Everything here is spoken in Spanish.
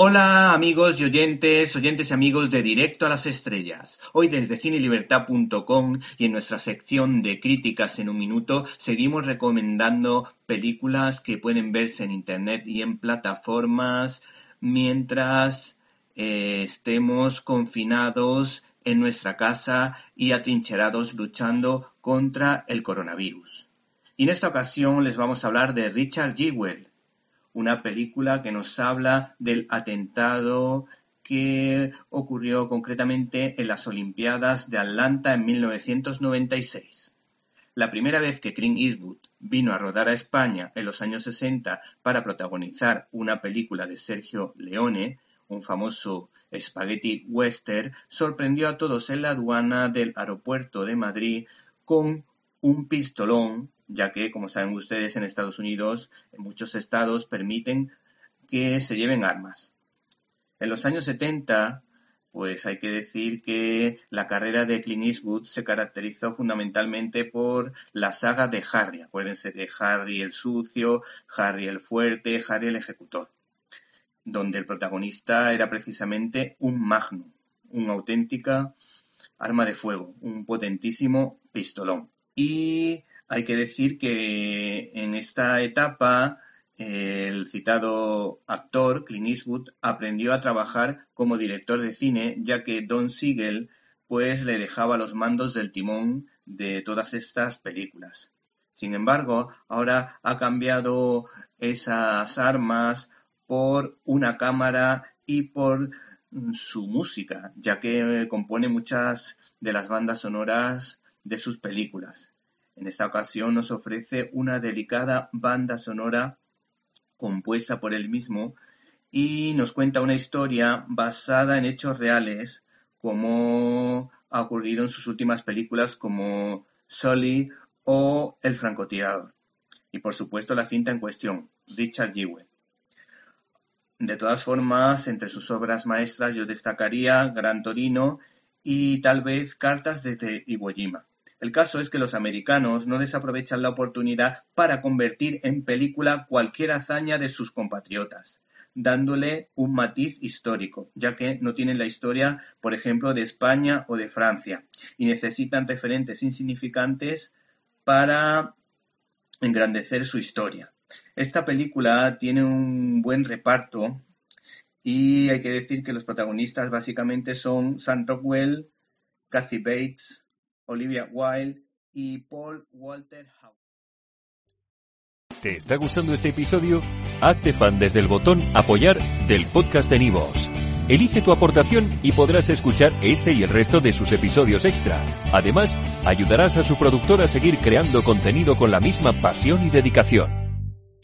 Hola amigos y oyentes, oyentes y amigos de Directo a las Estrellas. Hoy desde cinelibertad.com y en nuestra sección de críticas en un minuto seguimos recomendando películas que pueden verse en internet y en plataformas mientras eh, estemos confinados en nuestra casa y atrincherados luchando contra el coronavirus. Y en esta ocasión les vamos a hablar de Richard Jewell, una película que nos habla del atentado que ocurrió concretamente en las Olimpiadas de Atlanta en 1996. La primera vez que Clint Eastwood vino a rodar a España en los años 60 para protagonizar una película de Sergio Leone, un famoso spaghetti western, sorprendió a todos en la aduana del aeropuerto de Madrid con un pistolón ya que, como saben ustedes, en Estados Unidos, muchos estados permiten que se lleven armas. En los años 70, pues hay que decir que la carrera de Clint Eastwood se caracterizó fundamentalmente por la saga de Harry. Acuérdense de Harry el sucio, Harry el fuerte, Harry el ejecutor, donde el protagonista era precisamente un magnum, una auténtica arma de fuego, un potentísimo pistolón. Y hay que decir que en esta etapa el citado actor Clint Eastwood aprendió a trabajar como director de cine, ya que Don Siegel pues le dejaba los mandos del timón de todas estas películas. Sin embargo, ahora ha cambiado esas armas por una cámara y por su música, ya que compone muchas de las bandas sonoras de sus películas. En esta ocasión nos ofrece una delicada banda sonora compuesta por él mismo y nos cuenta una historia basada en hechos reales, como ha ocurrido en sus últimas películas como Sully o El francotirador. Y por supuesto la cinta en cuestión, Richard Jewell. De todas formas, entre sus obras maestras yo destacaría Gran Torino y tal vez Cartas de Iwo Jima. El caso es que los americanos no desaprovechan la oportunidad para convertir en película cualquier hazaña de sus compatriotas, dándole un matiz histórico, ya que no tienen la historia, por ejemplo, de España o de Francia, y necesitan referentes insignificantes para engrandecer su historia. Esta película tiene un buen reparto y hay que decir que los protagonistas básicamente son Sam Rockwell, Kathy Bates, Olivia Wilde y Paul Walter Hauser. ¿Te está gustando este episodio? Hazte fan desde el botón Apoyar del podcast de Nivos. Elige tu aportación y podrás escuchar este y el resto de sus episodios extra. Además, ayudarás a su productor a seguir creando contenido con la misma pasión y dedicación.